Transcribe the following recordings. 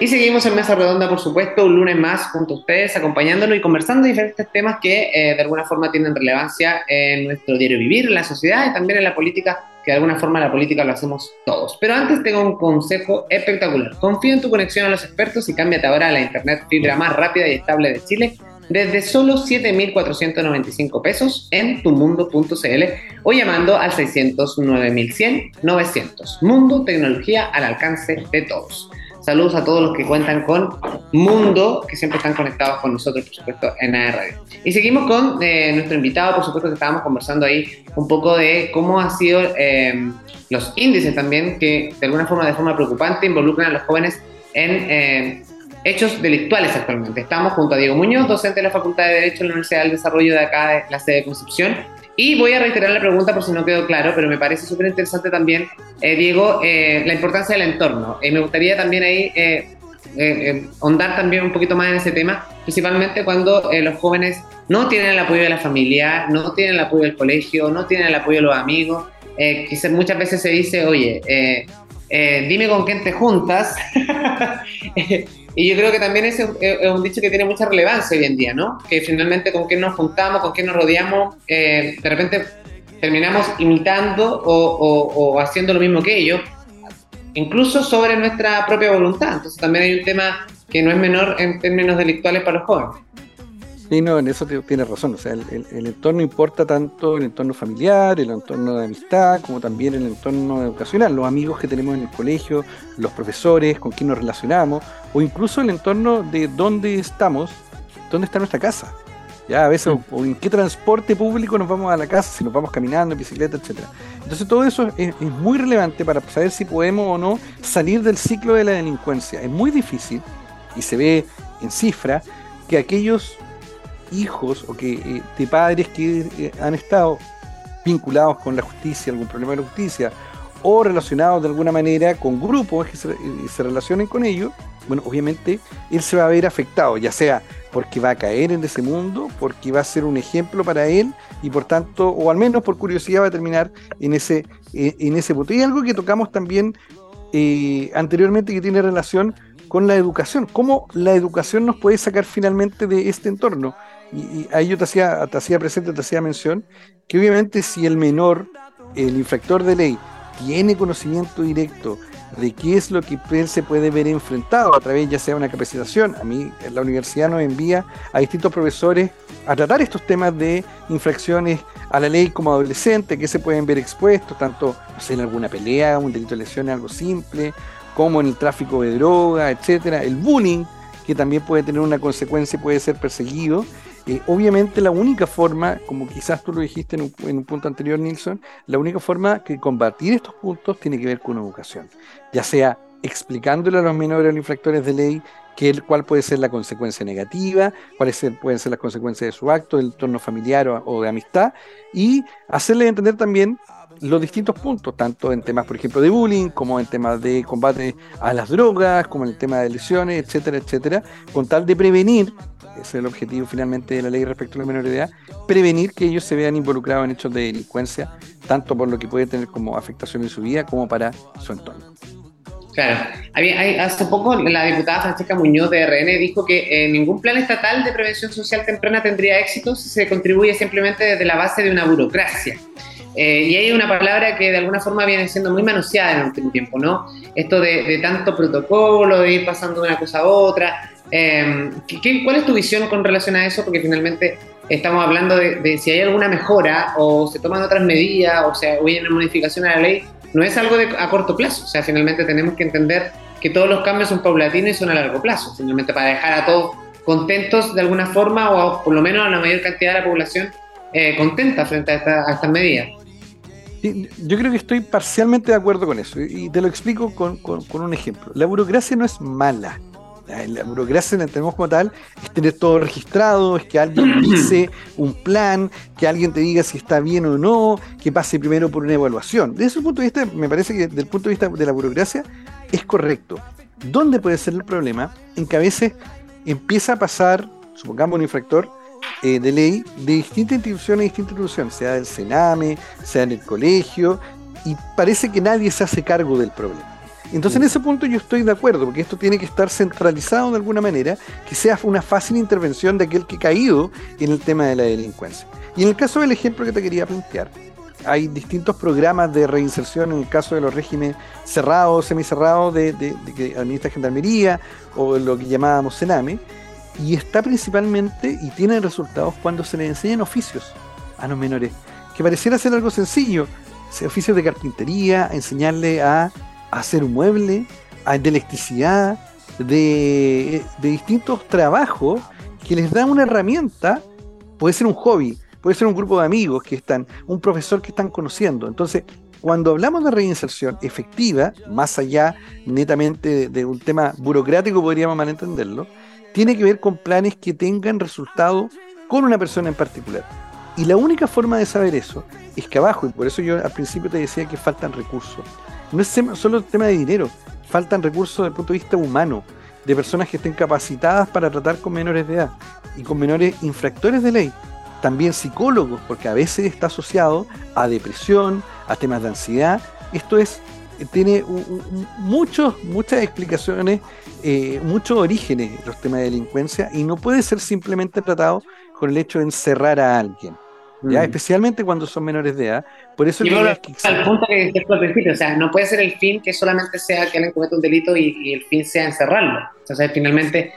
Y seguimos en Mesa Redonda, por supuesto, un lunes más junto a ustedes, acompañándonos y conversando diferentes temas que eh, de alguna forma tienen relevancia en nuestro diario vivir, en la sociedad y también en la política, que de alguna forma la política lo hacemos todos. Pero antes tengo un consejo espectacular. Confío en tu conexión a los expertos y cámbiate ahora a la internet fibra más rápida y estable de Chile desde solo 7.495 pesos en tumundo.cl o llamando al 609.100 900. Mundo, tecnología al alcance de todos. Saludos a todos los que cuentan con Mundo, que siempre están conectados con nosotros, por supuesto, en AR Radio. Y seguimos con eh, nuestro invitado, por supuesto, que estábamos conversando ahí un poco de cómo han sido eh, los índices también que, de alguna forma, de forma preocupante, involucran a los jóvenes en eh, hechos delictuales actualmente. Estamos junto a Diego Muñoz, docente de la Facultad de Derecho de la Universidad del Desarrollo de acá, la sede de Concepción, y voy a reiterar la pregunta por si no quedó claro, pero me parece súper interesante también, eh, Diego, eh, la importancia del entorno. Y me gustaría también ahí eh, ahondar también un poquito más en ese tema, principalmente cuando los jóvenes no tienen el apoyo de la familia, no tienen el apoyo del colegio, no tienen el apoyo de los amigos. muchas veces se dice, oye, dime con quién te juntas. Y yo creo que también es, es, un dicho que tiene mucha relevancia hoy en día, ¿no? Que finalmente con quién nos juntamos, con quién nos rodeamos, eh, de repente terminamos imitando o, o, haciendo lo mismo que ellos, incluso sobre nuestra propia voluntad. Entonces también hay un tema que no es menor en términos delictuales para los jóvenes. Sí, no, en eso tienes razón. O sea, el, entorno importa tanto el entorno familiar, el entorno de amistad, como también el entorno educacional, los amigos que tenemos en el colegio, los profesores, con quién nos relacionamos, o incluso el entorno de dónde estamos, dónde está nuestra casa. Ya a veces, o, en qué transporte público nos vamos a la casa, si nos vamos caminando, en bicicleta, etcétera. Entonces todo eso es, es muy relevante para saber si podemos o no salir del ciclo de la delincuencia. Es muy difícil, y se ve en cifra, que aquellos hijos o que eh, de padres que eh, han estado vinculados con la justicia, algún problema de la justicia, o relacionados de alguna manera con grupos que se, eh, se, relacionen con ellos, bueno, obviamente él se va a ver afectado, ya sea porque va a caer en ese mundo, porque va a ser un ejemplo para él y por tanto, o al menos por curiosidad va a terminar en ese, en ese punto. Y algo que tocamos también anteriormente que tiene relación con la educación, cómo la educación nos puede sacar finalmente de este entorno. Y, ahí yo te hacía, te hacía presente, te hacía mención, que obviamente si el menor, el infractor de ley, tiene conocimiento directo de qué es lo que se puede ver enfrentado a través ya sea una capacitación. A mí la universidad nos envía a distintos profesores a tratar estos temas de infracciones a la ley como adolescente, que se pueden ver expuestos, tanto en alguna pelea, un delito de lesión, algo simple, como en el tráfico de droga, etcétera, el bullying, que también puede tener una consecuencia y puede ser perseguido. Obviamente la única forma, como quizás tú lo dijiste en un, punto anterior, Nilsson, la única forma que combatir estos puntos tiene que ver con educación, ya sea explicándole a los menores a los infractores de ley qué, cuál puede ser la consecuencia negativa, cuáles pueden ser las consecuencias de su acto, del entorno familiar o, de amistad, y hacerle entender también los distintos puntos, tanto en temas, por ejemplo, de bullying, como en temas de combate a las drogas, como en el tema de lesiones, etcétera, etcétera, con tal de prevenir es el objetivo finalmente de la ley respecto a la menor edad, prevenir que ellos se vean involucrados en hechos de delincuencia, tanto por lo que puede tener como afectación en su vida como para su entorno. Claro, hace poco la diputada Francesca Muñoz de RN dijo que eh, ningún plan estatal de prevención social temprana tendría éxito si se contribuye simplemente desde la base de una burocracia. Eh, y hay una palabra que de alguna forma viene siendo muy manoseada en el último tiempo, ¿no? Esto de tanto protocolo, de ir pasando de una cosa a otra, eh, ¿Cuál es tu visión con relación a eso? Porque finalmente estamos hablando de, si hay alguna mejora o se toman otras medidas o sea, hay una modificación a la ley. No es algo de, a corto plazo. O sea, finalmente tenemos que entender que todos los cambios son paulatinos y son a largo plazo. Finalmente para dejar a todos contentos de alguna forma o por lo menos a la mayor cantidad de la población eh, contenta frente a, estas medidas. yo creo que estoy parcialmente de acuerdo con eso y te lo explico con un ejemplo. La burocracia no es mala la burocracia la entendemos como tal, es tener todo registrado, es que alguien dice un plan, que alguien te diga si está bien o no, que pase primero por una evaluación. Desde ese punto de vista, me parece que desde el punto de vista de la burocracia es correcto. ¿Dónde puede ser el problema? En que a veces empieza a pasar, supongamos un infractor eh, de ley, de distintas instituciones a distintas instituciones, sea del Sename, sea en el colegio, y parece que nadie se hace cargo del problema. Entonces en ese punto yo estoy de acuerdo, porque esto tiene que estar centralizado de alguna manera, que sea una fácil intervención de aquel que ha caído en el tema de la delincuencia. Y en el caso del ejemplo que te quería plantear, hay distintos programas de reinserción en el caso de los regímenes cerrados, semicerrados de, de, de que administra Gendarmería o lo que llamábamos Sename, y está principalmente y tiene resultados cuando se le enseñan oficios a los menores, que pareciera ser algo sencillo, oficios de carpintería, enseñarle a, hacer un mueble, a, de electricidad, de, de distintos trabajos que les da una herramienta, puede ser un hobby, puede ser un grupo de amigos que están, un profesor que están conociendo. Entonces, cuando hablamos de reinserción efectiva, más allá netamente de, un tema burocrático, podríamos malentenderlo, tiene que ver con planes que tengan resultado con una persona en particular. Y la única forma de saber eso es que abajo, y por eso yo al principio te decía que faltan recursos, no es solo el tema de dinero, faltan recursos desde el punto de vista humano, de personas que estén capacitadas para tratar con menores de edad y con menores infractores de ley. También psicólogos, porque a veces está asociado a depresión, a temas de ansiedad. Esto es tiene muchos, muchas explicaciones, eh, muchos orígenes los temas de delincuencia y no puede ser simplemente tratado con el hecho de encerrar a alguien. ¿Ya? Mm. Especialmente cuando son menores de edad. Por eso y es que al punto que decías al principio, o sea, no puede ser el fin que solamente sea que alguien cometa un delito y, el fin sea encerrarlo. O sea, finalmente,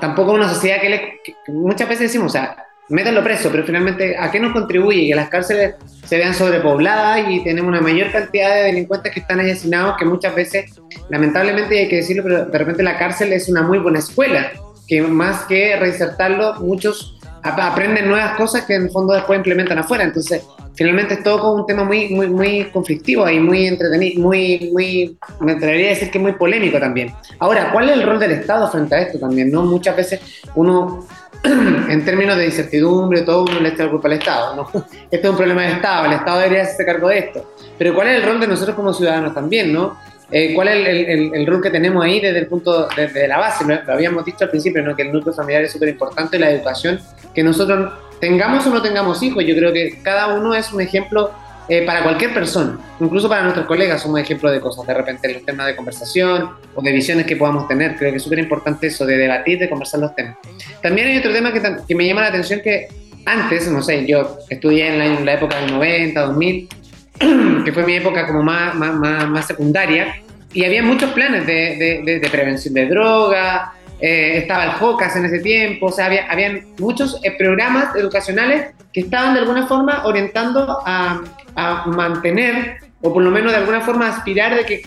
tampoco una sociedad que, le, muchas veces decimos, o sea, métanlo preso, pero finalmente, ¿a qué nos contribuye? Que las cárceles se vean sobrepobladas y tenemos una mayor cantidad de delincuentes que están asesinados que muchas veces, lamentablemente hay que decirlo, pero de repente la cárcel es una muy buena escuela, que más que reinsertarlo, muchos aprenden nuevas cosas que en el fondo después implementan afuera. Entonces, finalmente es todo como un tema muy, muy, muy conflictivo y muy entretenido, muy, muy, me atrevería a decir que muy polémico también. Ahora, ¿cuál es el rol del Estado frente a esto también? ¿no? Muchas veces uno, en términos de incertidumbre, todo uno le echa la culpa al Estado. ¿no? Este es un problema del Estado, el Estado debería hacerse cargo de esto. Pero ¿cuál es el rol de nosotros como ciudadanos también? ¿no? Eh, ¿Cuál es el, rol que tenemos ahí desde el punto, de la base? Lo, habíamos dicho al principio, ¿no? que el núcleo familiar es súper importante, la educación, que nosotros tengamos o no tengamos hijos, yo creo que cada uno es un ejemplo eh, para cualquier persona, incluso para nuestros colegas somos ejemplo de cosas, de repente los temas de conversación o de visiones que podamos tener, creo que es súper importante eso, de debatir, de conversar los temas. También hay otro tema que, que me llama la atención que antes, no sé, yo estudié en la, en la época del 90, 2000, que fue mi época como más, más, más, secundaria, y había muchos planes de, prevención de droga, eh, estaba el JOCAS en ese tiempo, o sea, había habían muchos eh, programas educacionales que estaban de alguna forma orientando a, a, mantener, o por lo menos de alguna forma aspirar de que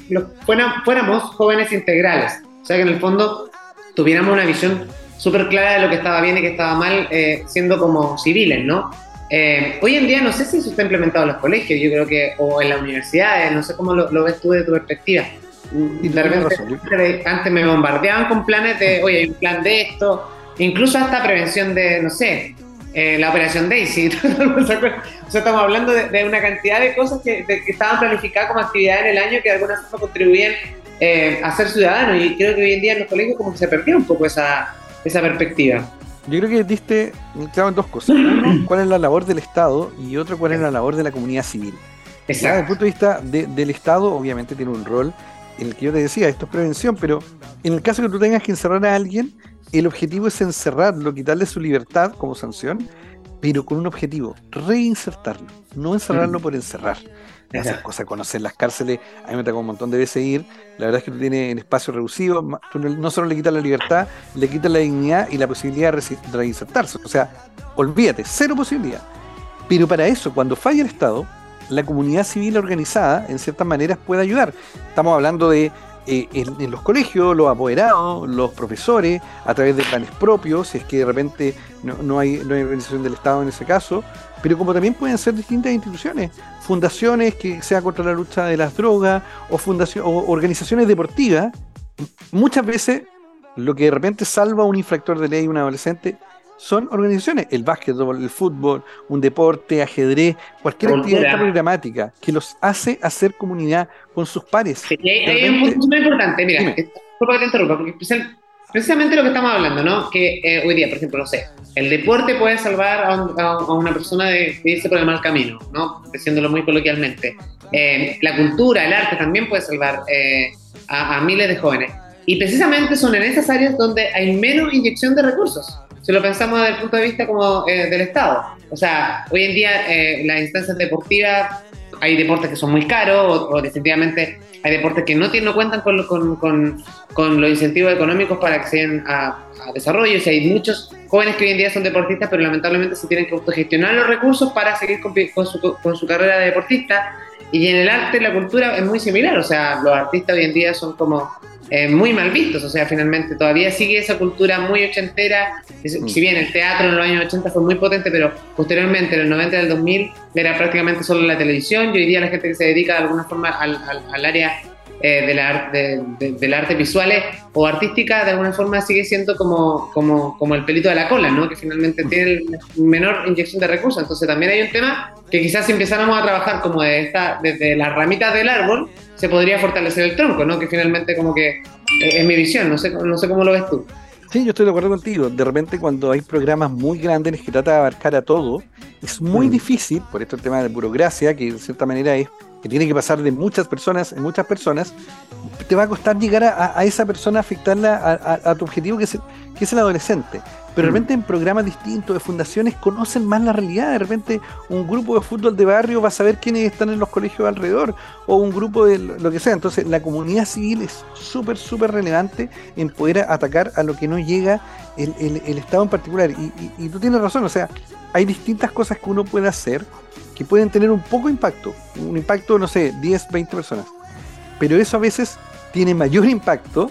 fuéramos jóvenes integrales, o sea, que en el fondo tuviéramos una visión súper clara de lo que estaba bien y que estaba mal, eh, siendo como civiles, ¿no? Eh, hoy en día no sé si eso está implementado en los colegios, yo creo que, o en las universidades, no sé cómo lo, ves tú de tu perspectiva. Y de repente, antes me bombardeaban con planes de, oye, hay un plan de esto, incluso hasta prevención de, no sé, eh, la operación Daisy. o sea, estamos hablando de, una cantidad de cosas que, estaban planificadas como actividad en el año que de alguna forma contribuían eh, a ser ciudadanos. Y creo que hoy en día en los colegios como que se perdió un poco esa, esa perspectiva. Yo creo que diste claro en dos cosas. Uno, cuál es la labor del Estado y otro, cuál es la labor de la comunidad civil. Desde el punto de vista del Estado, obviamente tiene un rol en el que yo te decía, esto es prevención, pero en el caso que tú tengas que encerrar a alguien, el objetivo es encerrarlo, quitarle su libertad como sanción, pero con un objetivo, reinsertarlo, no encerrarlo por encerrar hacer cosas, conocer las cárceles. A mí me tocó un montón de veces ir. La verdad es que tú tienes en espacio reducido, no solo le quitas la libertad, le quitas la dignidad y la posibilidad de reinsertarse. O sea, olvídate, cero posibilidad. Pero para eso, cuando falla el Estado, la comunidad civil organizada, en ciertas maneras, puede ayudar. Estamos hablando de eh, en, los colegios, los apoderados, los profesores, a través de planes propios, si es que de repente no, hay, no hay organización del Estado en ese caso, pero como también pueden ser distintas instituciones, fundaciones que sea contra la lucha de las drogas o, fundación, o organizaciones deportivas, muchas veces lo que de repente salva a un infractor de ley, un adolescente, son organizaciones, el básquetbol, el fútbol, un deporte, ajedrez, cualquier actividad programática que los hace hacer comunidad con sus pares. hay, un punto muy importante, mira, que te interrumpa, porque precisamente lo que estamos hablando, ¿no? Que eh, hoy día, por ejemplo, no sé, el deporte puede salvar a, una persona de, irse por el mal camino, ¿no? Diciéndolo muy coloquialmente. Eh, la cultura, el arte también puede salvar. Eh, a, miles de jóvenes. Y precisamente son en esas áreas donde hay menos inyección de recursos, si lo pensamos desde el punto de vista como del Estado. O sea, hoy en día las instancias deportivas, hay deportes que son muy caros o, definitivamente hay deportes que no, tienen, no cuentan con, con, los incentivos económicos para den a, desarrollo. O sea, hay muchos jóvenes que hoy en día son deportistas, pero lamentablemente se tienen que autogestionar los recursos para seguir con, su, con su carrera de deportista. Y en el arte la cultura es muy similar, o sea, los artistas hoy en día son como eh, muy mal vistos, o sea, finalmente todavía sigue esa cultura muy ochentera, mm. si bien el teatro en los años 80 fue muy potente, pero posteriormente en el 90 y el 2000 era prácticamente solo la televisión, y hoy día la gente que se dedica de alguna forma al, al, al área eh, de la, de, del arte visuales o artística, de alguna forma sigue siendo como, como, como el pelito de la cola, ¿no? que finalmente tiene menor inyección de recursos. Entonces también hay un tema que quizás si empezáramos a trabajar como de esta, desde las ramitas del árbol, se podría fortalecer el tronco, ¿no? que finalmente como que eh, es mi visión, no sé, no sé cómo lo ves tú. Sí, yo estoy de acuerdo contigo. De repente cuando hay programas muy grandes que trata de abarcar a todo, es muy mm. difícil, por esto el tema de burocracia, que de cierta manera es que tiene que pasar de muchas personas en muchas personas, te va a costar llegar a, esa persona, afectarla a, tu objetivo, que es, el, que es el adolescente. Pero de mm. repente en programas distintos, de fundaciones, conocen más la realidad. De repente un grupo de fútbol de barrio va a saber quiénes están en los colegios alrededor, o un grupo de lo que sea. Entonces la comunidad civil es súper, súper relevante en poder atacar a lo que no llega el, el, Estado en particular. Y, y tú tienes razón, o sea, hay distintas cosas que uno puede hacer que pueden tener un poco impacto, un impacto, no sé, 10, 20 personas. Pero eso a veces tiene mayor impacto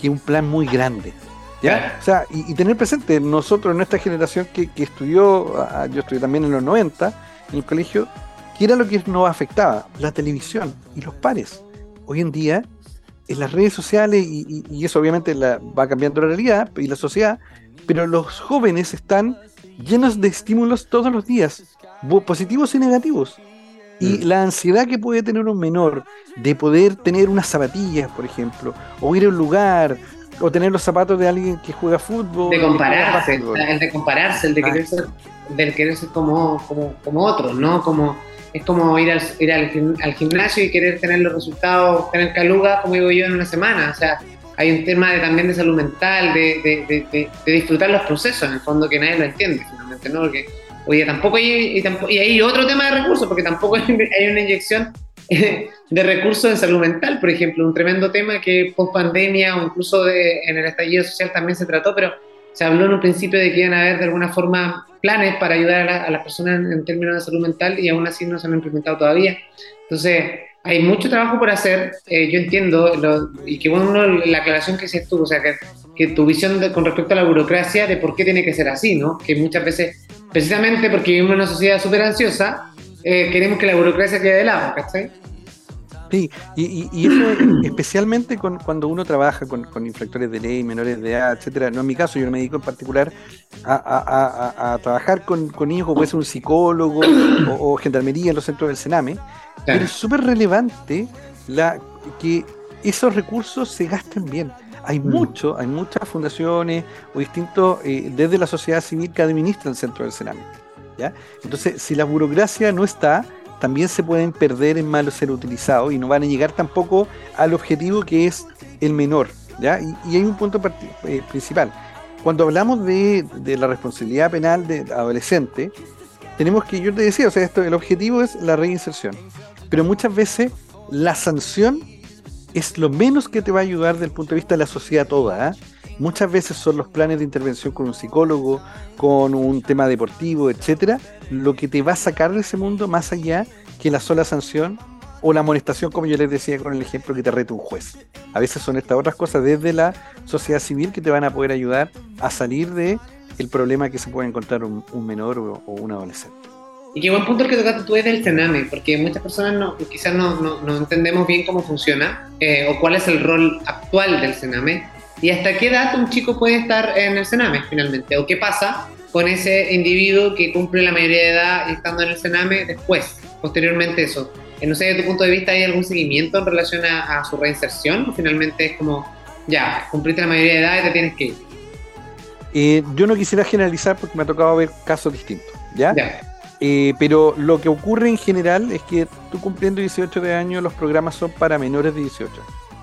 que un plan muy grande. ¿Ya? O sea, y, tener presente, nosotros en nuestra generación que, estudió, ah, yo estudié también en los 90 en el colegio, ¿qué era lo que nos afectaba? La televisión y los pares. Hoy en día, en las redes sociales, y, eso obviamente la, va cambiando la realidad y la sociedad, pero los jóvenes están llenos de estímulos todos los días positivos y negativos. Y mm. la ansiedad que puede tener un menor de poder tener unas zapatillas, por ejemplo, o ir a un lugar, o tener los zapatos de alguien que juega fútbol. De compararse, el de compararse, el de querer ser, del querer ser como, como, como otros, ¿no? Como, es como ir, al, ir al, gimnasio y querer tener los resultados, tener caluga, como digo yo, en una semana. O sea, hay un tema de, también de salud mental, de, de, de, de disfrutar los procesos, en el fondo, que nadie lo entiende, finalmente, ¿no? Porque Oye, tampoco hay, y, tampoco, y hay otro tema de recursos, porque tampoco hay, una inyección de recursos en salud mental, por ejemplo, un tremendo tema que post pandemia o incluso de, en el estallido social también se trató, pero se habló en un principio de que iban a haber de alguna forma planes para ayudar a, las personas en, términos de salud mental y aún así no se han implementado todavía. Entonces, hay mucho trabajo por hacer, eh, yo entiendo, y que bueno, la aclaración que hiciste tú, o sea, que, que tu visión con respecto a la burocracia de por qué tiene que ser así, ¿no? Que muchas veces precisamente porque vivimos en una sociedad súper ansiosa, eh, queremos que la burocracia quede de lado, ¿cachai? Sí, y, eso especialmente con, cuando uno trabaja con, infractores de ley, menores de edad, etcétera. No en mi caso, yo me dedico en particular a, trabajar con, niños como puede ser un psicólogo o, gendarmería en los centros del Sename. Pero es súper relevante la, que esos recursos se gasten bien. Hay mm. mucho, hay muchas fundaciones o distintos, eh, desde la sociedad civil que administran el centro del Sename. ¿ya? Entonces, si la burocracia no está, también se pueden perder en malo ser utilizados y no van a llegar tampoco al objetivo que es el menor. ¿ya? Y, hay un punto eh, principal. Cuando hablamos de, de, la responsabilidad penal de adolescente, tenemos que, yo te decía, o sea, esto, el objetivo es la reinserción. Pero muchas veces la sanción es lo menos que te va a ayudar desde el punto de vista de la sociedad toda. ¿ah? Muchas veces son los planes de intervención con un psicólogo, con un tema deportivo, etcétera, lo que te va a sacar de ese mundo más allá que la sola sanción o la amonestación, como yo les decía con el ejemplo que te rete un juez. A veces son estas otras cosas desde la sociedad civil que te van a poder ayudar a salir de el problema que se puede encontrar un, menor o un adolescente. Y qué buen punto el que tocaste tú es del Sename, porque muchas personas no, quizás no, no, no entendemos bien cómo funciona eh, o cuál es el rol actual del Sename y hasta qué edad un chico puede estar en el Sename finalmente, o qué pasa con ese individuo que cumple la mayoría de edad estando en el Sename después, posteriormente eso. Eh, no sé, desde tu punto de vista, ¿hay algún seguimiento en relación a, su reinserción? ¿O finalmente es como, ya, cumpliste la mayoría de edad y te tienes que ir? Eh, yo no quisiera generalizar porque me ha tocado ver casos distintos, ¿ya? ya eh, pero lo que ocurre en general es que tú cumpliendo 18 de año los programas son para menores de 18.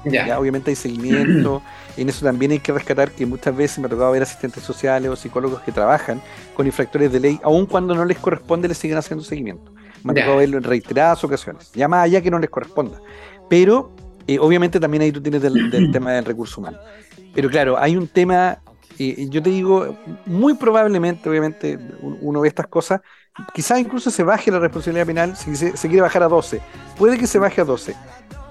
Ya. Obviamente hay seguimiento, en eso también hay que rescatar que muchas veces me ha tocado ver asistentes sociales o psicólogos que trabajan con infractores de ley, aun cuando no les corresponde, les siguen haciendo seguimiento. Me ha tocado verlo en reiteradas ocasiones, ya más allá que no les corresponda. Pero eh, obviamente también ahí tú tienes del, tema del recurso humano. Pero claro, hay un tema, eh, yo te digo, muy probablemente, obviamente, uno ve estas cosas, quizás incluso se baje la responsabilidad penal si se, quiere bajar a 12. Puede que se baje a 12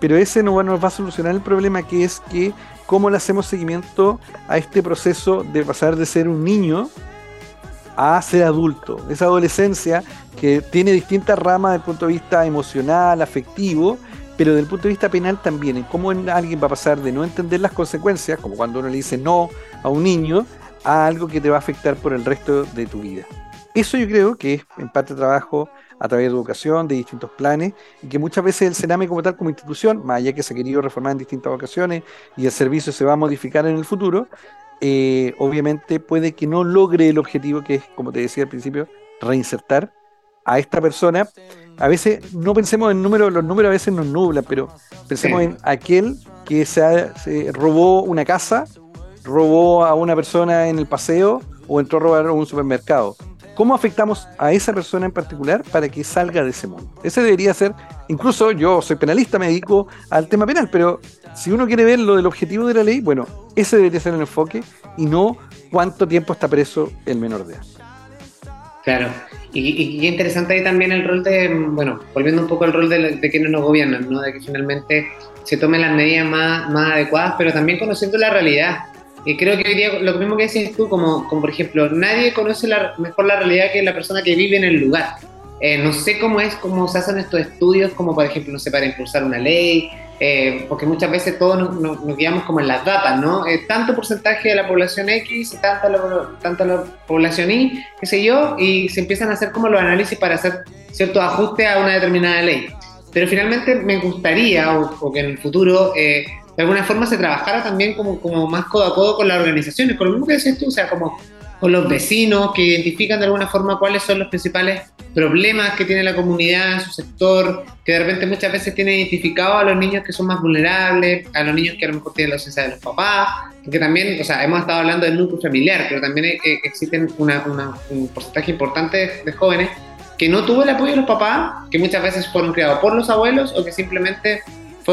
pero ese no nos va a solucionar el problema que es que cómo le hacemos seguimiento a este proceso de pasar de ser un niño a ser adulto, esa adolescencia que tiene distintas ramas desde el punto de vista emocional, afectivo, pero desde el punto de vista penal también, en cómo alguien va a pasar de no entender las consecuencias, como cuando uno le dice no a un niño, a algo que te va a afectar por el resto de tu vida. Eso yo creo que es en parte trabajo a través de educación, de distintos planes, y que muchas veces el Sename como tal, como institución, más allá que se ha querido reformar en distintas ocasiones y el servicio se va a modificar en el futuro, eh, obviamente puede que no logre el objetivo que es, como te decía al principio, reinsertar a esta persona. A veces no pensemos en números, los números a veces nos nublan, pero pensemos en aquel que se, se robó una casa, robó a una persona en el paseo o entró a robar un supermercado ¿Cómo afectamos a esa persona en particular para que salga de ese mundo? Ese debería ser, incluso yo soy penalista, me dedico al tema penal, pero si uno quiere ver lo del objetivo de la ley, bueno, ese debería ser el enfoque y no cuánto tiempo está preso el menor de edad. Claro, y, qué interesante ahí también el rol de, bueno, volviendo un poco al rol de, de quienes nos gobiernan, ¿no? De que finalmente se tomen las medidas más, más adecuadas, pero también conociendo la realidad. Y creo que hoy lo mismo que decías tú, como, como por ejemplo, nadie conoce la, mejor la realidad que la persona que vive en el lugar. Eh, no sé cómo es, cómo se hacen estos estudios, como por ejemplo, no sé, para impulsar una ley, eh, porque muchas veces todos nos, guiamos como en las datas, ¿no? Eh, tanto porcentaje de la población X y tanto la, la población Y, qué sé yo, y se empiezan a hacer como los análisis para hacer ciertos ajustes a una determinada ley. Pero finalmente me gustaría, o, que en el futuro de alguna forma se trabajara también como, como más codo a codo con las organizaciones, con lo mismo que decías tú, o sea, como con los vecinos que identifican de alguna forma cuáles son los principales problemas que tiene la comunidad, su sector, que de repente muchas veces tiene identificado a los niños que son más vulnerables, a los niños que a lo mejor tienen la ausencia de los papás, porque también, o sea, hemos estado hablando del núcleo familiar, pero también eh, existen una, un porcentaje importante de jóvenes que no tuvo el apoyo de los papás, que muchas veces fueron criados por los abuelos o que simplemente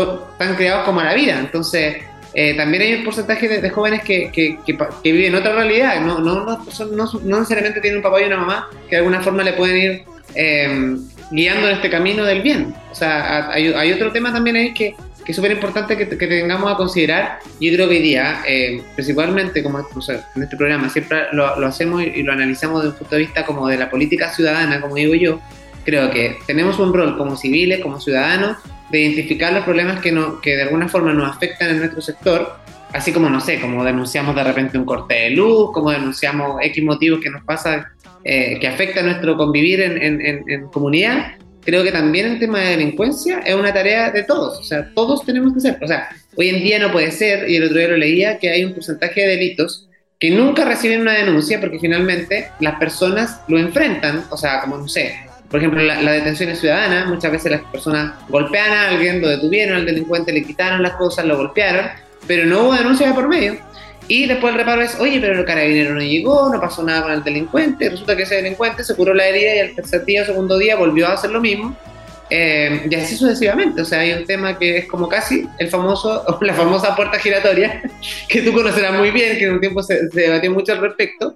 están creados como la vida. Entonces, eh, también hay un porcentaje de, jóvenes que, que, que, viven otra realidad, no, no, no, no, necesariamente tienen un papá y una mamá que de alguna forma le pueden ir em, guiando en este camino del bien. O sea, hay, hay otro tema también ahí que, que es súper importante que, tengamos a considerar. Yo creo que hoy día, eh, principalmente como en este programa, siempre lo, lo hacemos y, lo analizamos desde un punto de vista como de la política ciudadana, como digo yo, creo que tenemos un rol como civiles, como ciudadanos, de identificar los problemas que, no, que de alguna forma nos afectan en nuestro sector, así como, no sé, como denunciamos de repente un corte de luz, como denunciamos X motivos que nos pasa, eh, que afecta nuestro convivir en, en, en, comunidad, creo que también el tema de delincuencia es una tarea de todos, o sea, todos tenemos que hacer, o sea, hoy en día no puede ser, y el otro día lo leía, que hay un porcentaje de delitos que nunca reciben una denuncia porque finalmente las personas lo enfrentan, o sea, como no sé, por ejemplo, la, la, detención es ciudadana, muchas veces las personas golpean a alguien, lo detuvieron al delincuente, le quitaron las cosas, lo golpearon, pero no hubo denuncia de por medio. Y después el reparo es, oye, pero el carabinero no llegó, no pasó nada con el delincuente, resulta que ese delincuente se curó la herida y al tercer día o segundo día volvió a hacer lo mismo. Eh, y así sucesivamente, o sea, hay un tema que es como casi el famoso, la famosa puerta giratoria, que tú conocerás muy bien, que en un tiempo se, debatió mucho al respecto,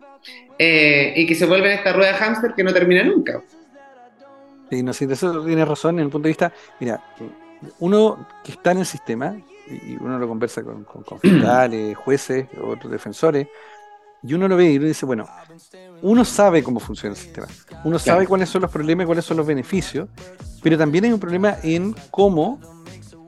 eh, y que se vuelve en esta rueda hámster que no termina nunca. Sí, no, sí, de eso tiene razón en el punto de vista, mira, uno que está en el sistema, y uno lo conversa con, con, fiscales, jueces, otros defensores, y uno lo ve y uno dice, bueno, uno sabe cómo funciona el sistema, uno sabe cuáles son los problemas y cuáles son los beneficios, pero también hay un problema en cómo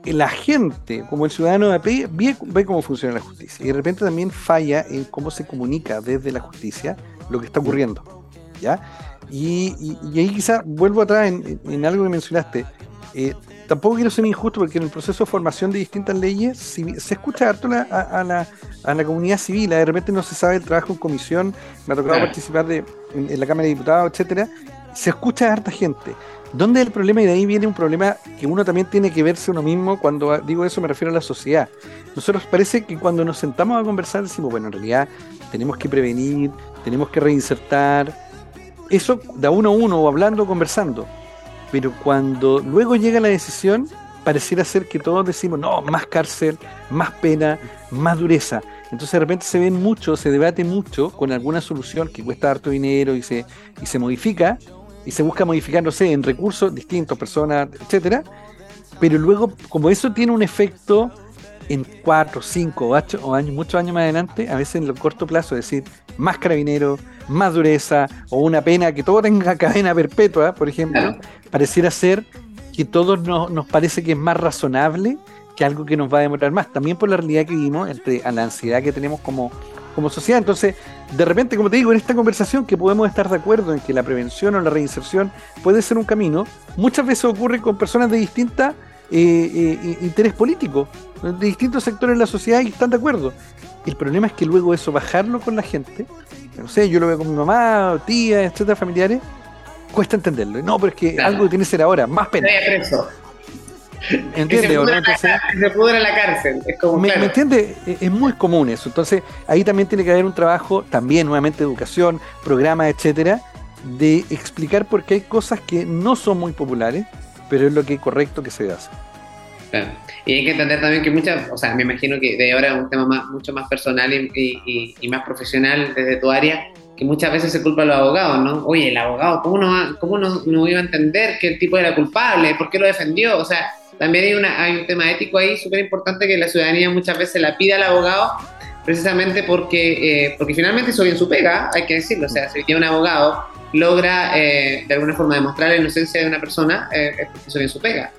la gente, como el ciudadano de a pie, ve, ve, cómo funciona la justicia. Y de repente también falla en cómo se comunica desde la justicia lo que está ocurriendo. ¿Ya? Y, ahí quizá vuelvo atrás en, algo que mencionaste. Eh, tampoco quiero ser injusto porque en el proceso de formación de distintas leyes se escucha harto a, la, comunidad civil, de repente no se sabe el trabajo en comisión, me ha tocado participar de, en, la Cámara de Diputados, etcétera, se escucha a harta gente. ¿Dónde es el problema? Y de ahí viene un problema que uno también tiene que verse uno mismo. Cuando digo eso me refiero a la sociedad. Nosotros parece que cuando nos sentamos a conversar decimos, bueno, en realidad tenemos que prevenir, tenemos que reinsertar. Eso da uno a uno o hablando conversando. Pero cuando luego llega la decisión, pareciera ser que todos decimos, no, más cárcel, más pena, más dureza. Entonces de repente se ven mucho, se debate mucho con alguna solución que cuesta harto dinero y se, y se modifica, y se busca modificar, no sé, en recursos distintos, personas, etcétera, pero luego, como eso tiene un efecto en cuatro, cinco ocho, o años, muchos años más adelante, a veces en el corto plazo, es decir, más carabineros, más dureza, o una pena que todo tenga cadena perpetua, por ejemplo, pareciera ser que todo nos, nos parece que es más razonable que algo que nos va a demorar más, también por la realidad que vivimos, entre a la ansiedad que tenemos como, como sociedad. Entonces, de repente, como te digo, en esta conversación que podemos estar de acuerdo en que la prevención o la reinserción puede ser un camino, muchas veces ocurre con personas de distinta eh, eh, interés político, de distintos sectores de la sociedad y están de acuerdo. El problema es que luego eso, bajarlo con la gente, no sé, yo lo veo con mi mamá, tía, etcétera, familiares, cuesta entenderlo. No, pero es que algo que tiene que ser ahora, más pena. ¿Entiendes? Se pudra la cárcel. Es como, ¿Me, entiende? Es muy común eso. Entonces, ahí también tiene que haber un trabajo, también nuevamente educación, programas, etcétera, de explicar por qué hay cosas que no son muy populares, pero es lo que es correcto que se hace. Y hay que entender también que muchas, o sea, me imagino que de ahora es un tema más, mucho más personal y, y, más profesional desde tu área, que muchas veces se culpa a los abogados, ¿no? Oye, el abogado, ¿cómo no, cómo no, no iba a entender que el tipo era culpable? ¿Por qué lo defendió? O sea, también hay, una, hay un tema ético ahí súper importante que la ciudadanía muchas veces la pide al abogado precisamente porque, eh, porque finalmente hizo bien su pega, hay que decirlo. O sea, si un abogado logra eh, de alguna forma demostrar la inocencia de una persona, eh, es porque bien su pega.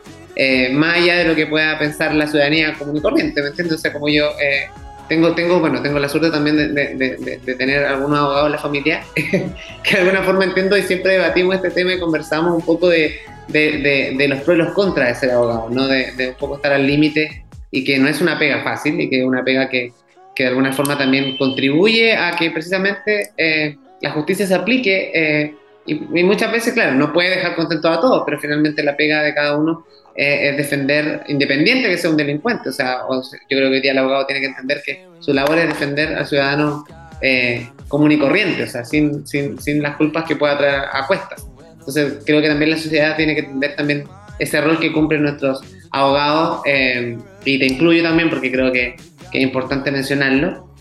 más allá de lo que pueda pensar la ciudadanía común y corriente, ¿me entiendes? O sea, como yo tengo, tengo, bueno, tengo la suerte también de, de, tener algunos abogados en la familia que de alguna forma entiendo y siempre debatimos este tema y conversamos un poco de, los pros y los contras de ser abogado, ¿no? De, un poco estar al límite y que no es una pega fácil y que es una pega que, que de alguna forma también contribuye a que precisamente eh, la justicia se aplique. Eh, y, y, muchas veces, claro, no puede dejar contento a todos, pero finalmente la pega de cada uno eh, es defender, independiente que sea un delincuente. O sea, yo creo que hoy día el abogado tiene que entender que su labor es defender al ciudadano eh, común y corriente, o sea, sin, sin, sin, las culpas que pueda traer a cuestas. Entonces, creo que también la sociedad tiene que entender también ese rol que cumplen nuestros abogados, eh, y te incluyo también porque creo que, que es importante mencionarlo.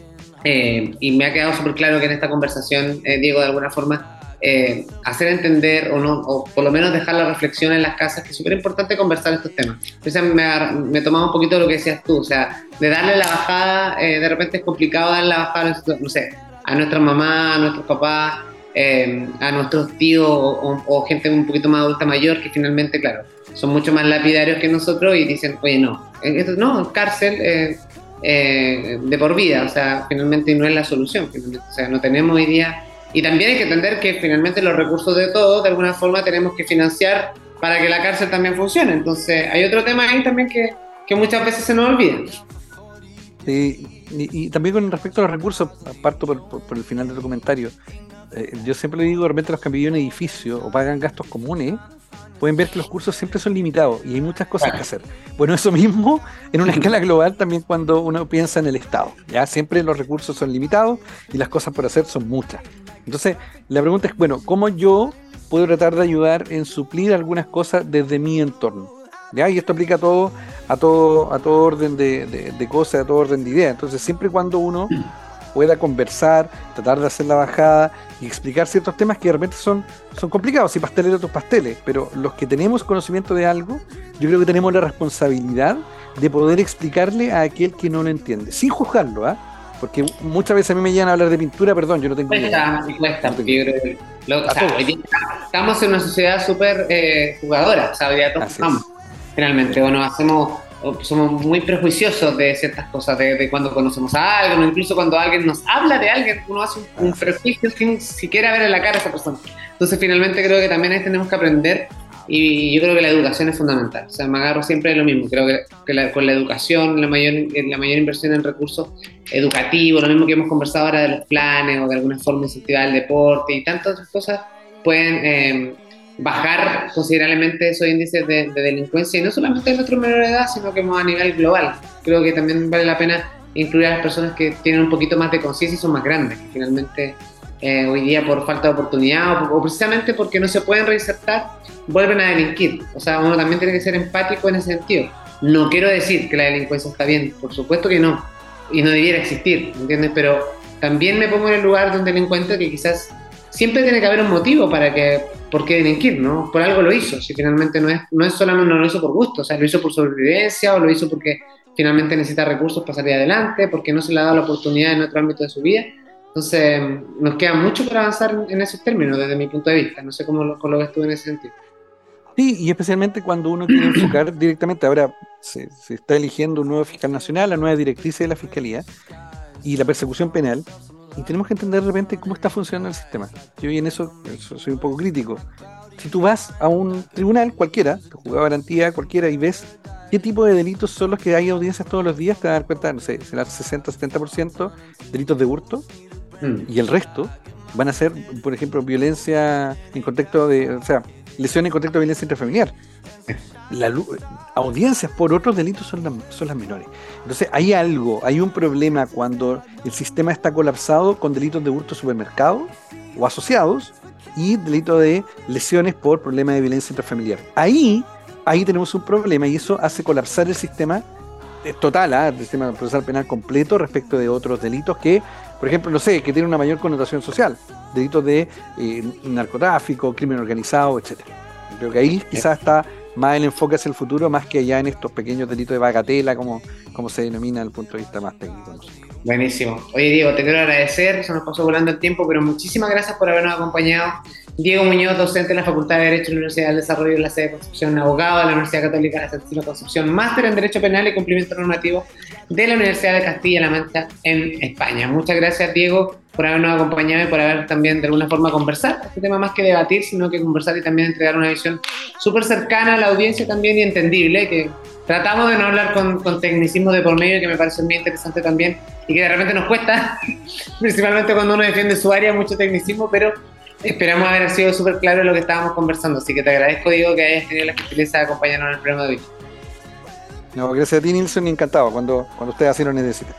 Y me ha quedado súper claro que en esta conversación, Diego, de alguna forma, eh, hacer entender o no, o por lo menos dejar la reflexión en las casas, que es súper importante conversar estos temas. Me, me tomaba un poquito de lo que decías tú, o sea, de darle la bajada, eh, de repente es complicado darle la bajada, no sé, a nuestra mamá, a nuestros papás, eh, a nuestros tíos o, gente un poquito más adulta mayor que finalmente, claro, son mucho más lapidarios que nosotros y dicen, oye, no, esto, no, cárcel de por vida, o sea, finalmente no es la solución, o sea, no tenemos hoy día y también hay que entender que finalmente los recursos de todos, de alguna forma, tenemos que financiar para que la cárcel también funcione. Entonces, hay otro tema ahí también que, que muchas veces se nos olvida. Sí, y, también con respecto a los recursos, aparto por, el final del comentario, eh, yo siempre le digo, de repente los que han vivido en edificio o pagan gastos comunes, pueden ver que los cursos siempre son limitados y hay muchas cosas que hacer. Bueno, eso mismo en una escala global también cuando uno piensa en el Estado. Ya siempre los recursos son limitados y las cosas por hacer son muchas. Entonces, la pregunta es, bueno, ¿cómo yo puedo tratar de ayudar en suplir algunas cosas desde mi entorno? ¿Ya? Y esto aplica a todo, a todo, a todo orden de, cosas, a todo orden de ideas. Entonces, siempre cuando uno pueda conversar, tratar de hacer la bajada y explicar ciertos temas que de repente son, son complicados, y pasteles de otros pasteles, pero los que tenemos conocimiento de algo, yo creo que tenemos la responsabilidad de poder explicarle a aquel que no lo entiende, sin juzgarlo, ¿ah? Porque muchas veces a mí me llegan a hablar de pintura, perdón, yo no tengo idea. Cuesta, estamos en una sociedad súper eh, jugadora, o sea, hoy día todos finalmente, o nos hacemos, somos muy prejuiciosos de ciertas cosas, de, cuando conocemos a alguien, o incluso cuando alguien nos habla de alguien, uno hace un, un prejuicio sin siquiera ver en la cara a esa persona. Entonces, finalmente creo que también ahí tenemos que aprender y yo creo que la educación es fundamental. O sea, me agarro siempre de lo mismo. Creo que, con la educación, la mayor, la mayor inversión en recursos educativos, lo mismo que hemos conversado ahora de los planes o de alguna forma incentivar el deporte y tantas otras cosas, pueden, eh, bajar considerablemente esos índices de, delincuencia, y no solamente en nuestros menores de edad, sino que a nivel global. Creo que también vale la pena incluir a las personas que tienen un poquito más de conciencia y son más grandes, que finalmente eh, hoy día por falta de oportunidad o, precisamente porque no se pueden reinsertar, vuelven a delinquir. O sea, uno también tiene que ser empático en ese sentido. No quiero decir que la delincuencia está bien, por supuesto que no, y no debiera existir, ¿entiendes? Pero también me pongo en el lugar de un delincuente que quizás siempre tiene que haber un motivo para que, por qué delinquir, ¿no? Por algo lo hizo, si finalmente no es, no es solamente no lo hizo por gusto, o sea, lo hizo por sobrevivencia o lo hizo porque finalmente necesita recursos para salir adelante, porque no se le ha dado la oportunidad en otro ámbito de su vida. Entonces, nos queda mucho para avanzar en esos términos desde mi punto de vista. No sé cómo lo, cómo lo ves tú en ese sentido. Sí, y especialmente cuando uno quiere enfocar directamente, ahora se, se, está eligiendo un nuevo fiscal nacional, la nueva directriz de la fiscalía y la persecución penal, y tenemos que entender de repente cómo está funcionando el sistema. Yo en eso, soy un poco crítico. Si tú vas a un tribunal cualquiera, te juzgado garantía cualquiera y ves qué tipo de delitos son los que hay audiencias todos los días, te vas a dar cuenta, no sé, será 60-70% delitos de hurto mm. y el resto van a ser, por ejemplo, violencia en contexto de, o sea, lesión en contexto de violencia intrafamiliar. La, audiencias por otros delitos son, son las menores. Entonces hay algo, hay un problema cuando el sistema está colapsado con delitos de hurto supermercado o asociados y delitos de lesiones por problemas de violencia intrafamiliar. Ahí, ahí tenemos un problema y eso hace colapsar el sistema eh, total, ¿ah? el sistema procesal penal completo respecto de otros delitos que, por ejemplo, no sé, que tienen una mayor connotación social, delitos de eh, narcotráfico, crimen organizado, etcétera. Creo que ahí quizás está más el enfoque hacia el futuro, más que allá en estos pequeños delitos de bagatela, como, como se denomina desde el punto de vista más técnico. Buenísimo. Oye, Diego, te quiero agradecer, se nos pasó volando el tiempo, pero muchísimas gracias por habernos acompañado. Diego Muñoz, docente en la Facultad de Derecho de la Universidad del Desarrollo de la sede de Concepción, abogado de la Universidad Católica de la Santísima Concepción, máster en Derecho Penal y Cumplimiento Normativo de la Universidad de Castilla-La Mancha en España. Muchas gracias, Diego, por habernos acompañado y por haber también de alguna forma conversado. Este tema más que debatir, sino que conversar y también entregar una visión súper cercana a la audiencia también y entendible, que tratamos de no hablar con, con tecnicismo de por medio, que me parece muy interesante también y que de repente nos cuesta, principalmente cuando uno defiende su área, mucho tecnicismo, pero esperamos haber sido súper claro en lo que estábamos conversando. Así que te agradezco, Diego, que hayas tenido la gentileza de acompañarnos en el programa de hoy. No, gracias a ti, Nilsson, encantado, cuando, cuando usted así lo necesite.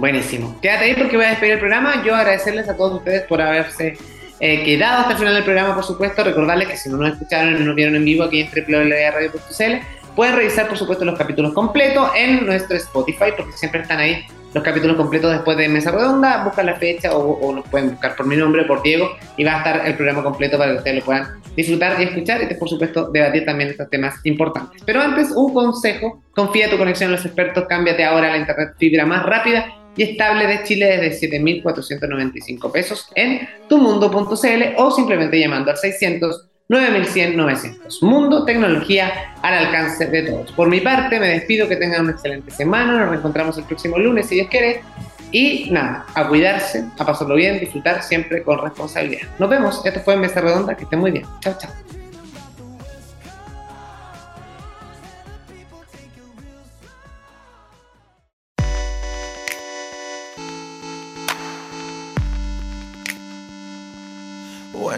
Buenísimo. Quédate ahí porque voy a despedir el programa. Yo agradecerles a todos ustedes por haberse eh, quedado hasta el final del programa, por supuesto. Recordarles que si no nos escucharon y nos vieron en vivo aquí en www.radio.cl, pueden revisar, por supuesto, los capítulos completos en nuestro Spotify, porque siempre están ahí los capítulos completos después de Mesa Redonda, buscan la fecha o, o los pueden buscar por mi nombre, por Diego, y va a estar el programa completo para que ustedes lo puedan disfrutar y escuchar y, por supuesto, debatir también estos temas importantes. Pero antes, un consejo, confía tu conexión a los expertos, cámbiate ahora a la internet fibra más rápida y estable de Chile desde 7.495 pesos en tumundo.cl o simplemente llamando al 600 9100-900. Mundo, tecnología al alcance de todos. Por mi parte, me despido, que tengan una excelente semana, nos reencontramos el próximo lunes si Dios quiere. Y nada, a cuidarse, a pasarlo bien, disfrutar siempre con responsabilidad. Nos vemos, esto fue Mesa Redonda, que estén muy bien. Chao, chao.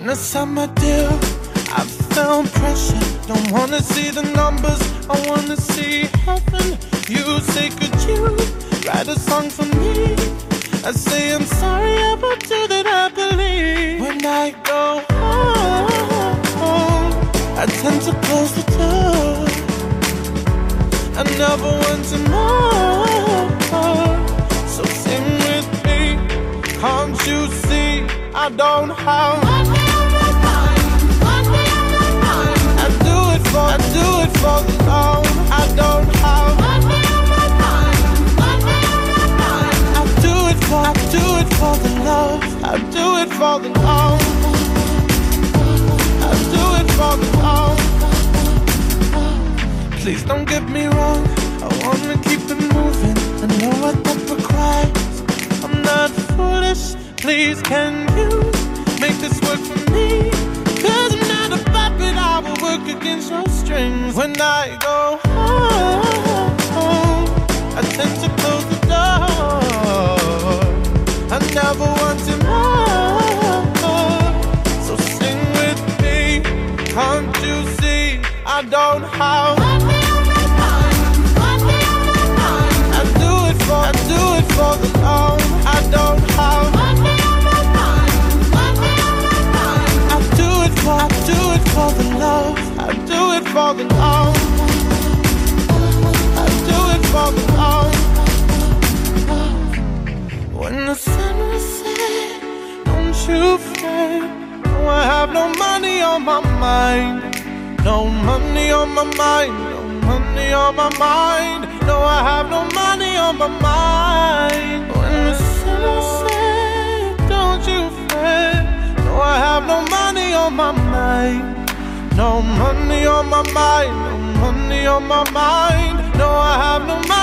I felt pressure, don't wanna see the numbers, I wanna see heaven. You say, could you write a song for me? I say, I'm sorry about you that I believe. When I go home, I tend to close the door. I never want to know. So sing with me, can't you see? I don't have. I do it for the love I don't have. I do it for, I do it for the love. I do it for the love. I do it for the love. Please don't get me wrong. I wanna keep it moving. I know what that requires. I'm not foolish. Please, can you make this work for me? When I go home, I tend to close the door. I never wanted more. So sing with me, can't you see? I don't have. on my mind. No money on my mind. No money on my mind. No, I have no money on my mind. When the it's sunset, don't you fret. No, I have no money on my mind. No money on my mind. No money on my mind. No, I have no money.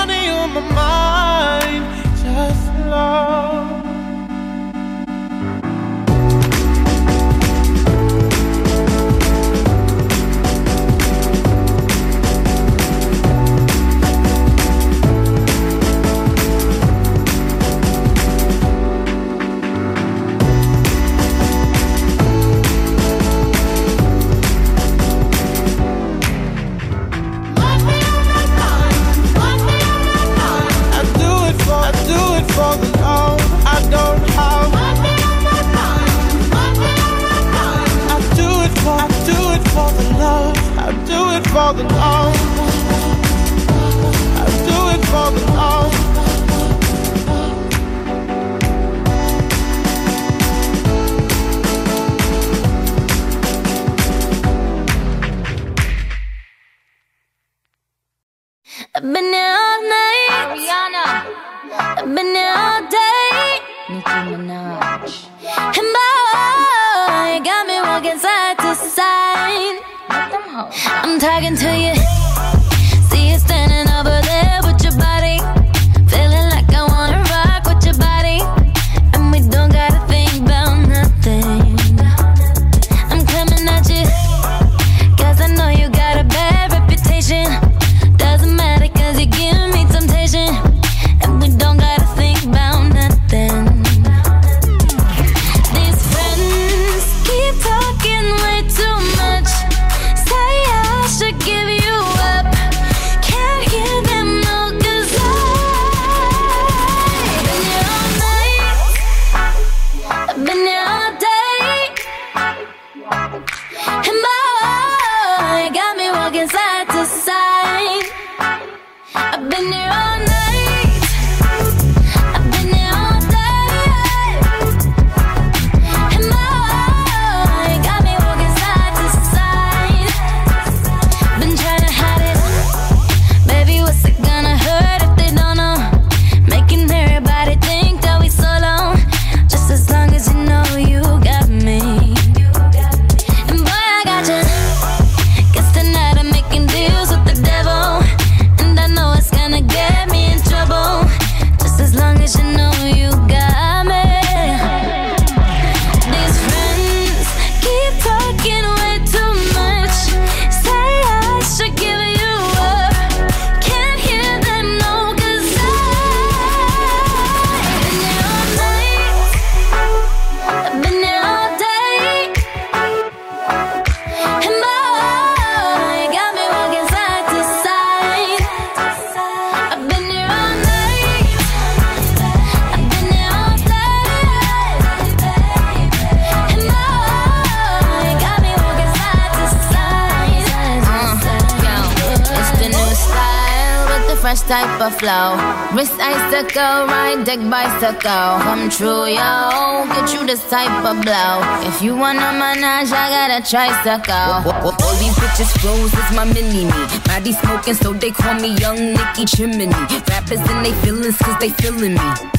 Wrist icicle, ride deck bicycle. Come true, yo. Get you this type of blow. If you want a menage, I got a tricycle. All these bitches flows is my mini me. Body smoking, so they call me Young Nicky Chimney. Rappers and they feelings, cause they feeling me.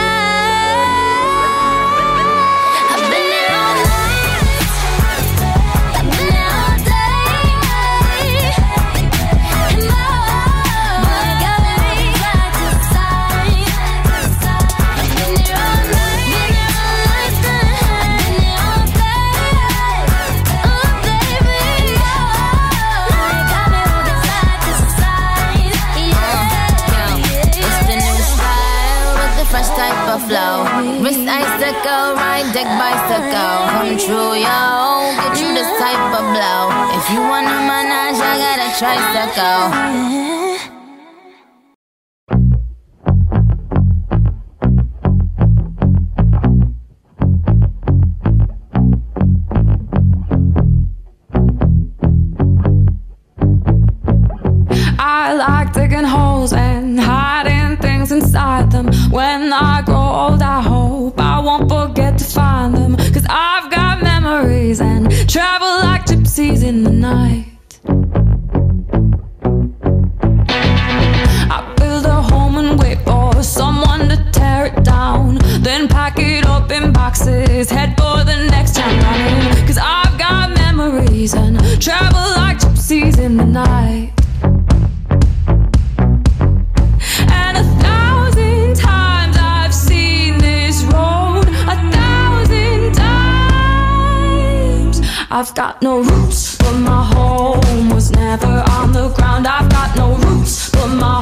electric bicycle. Come true, yo. Get you this type of blow. If you want a manage, I got a tricycle. I like digging holes and then pack it up in boxes. Head for the next town running. Cause I've got memories and travel like gypsies in the night. I've got no roots, but my home was never on the ground. I've got no roots, but my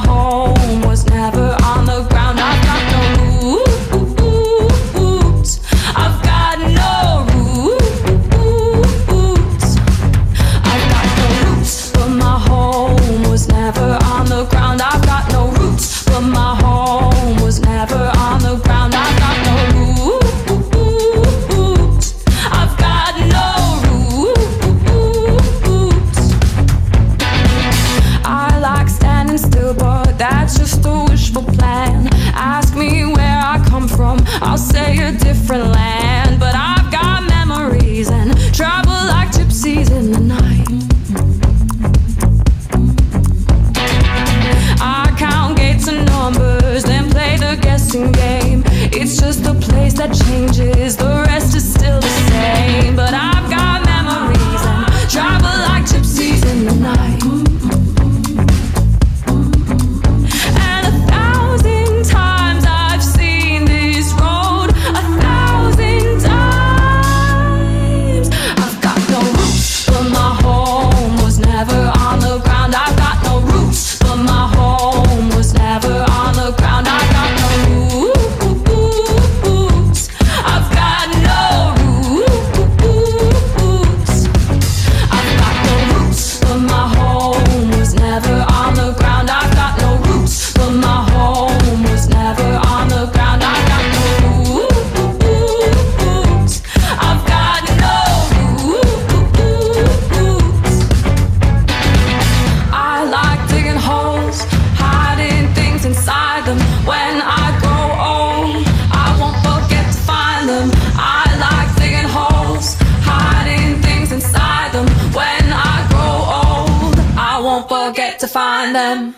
on them.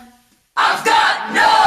I've got no.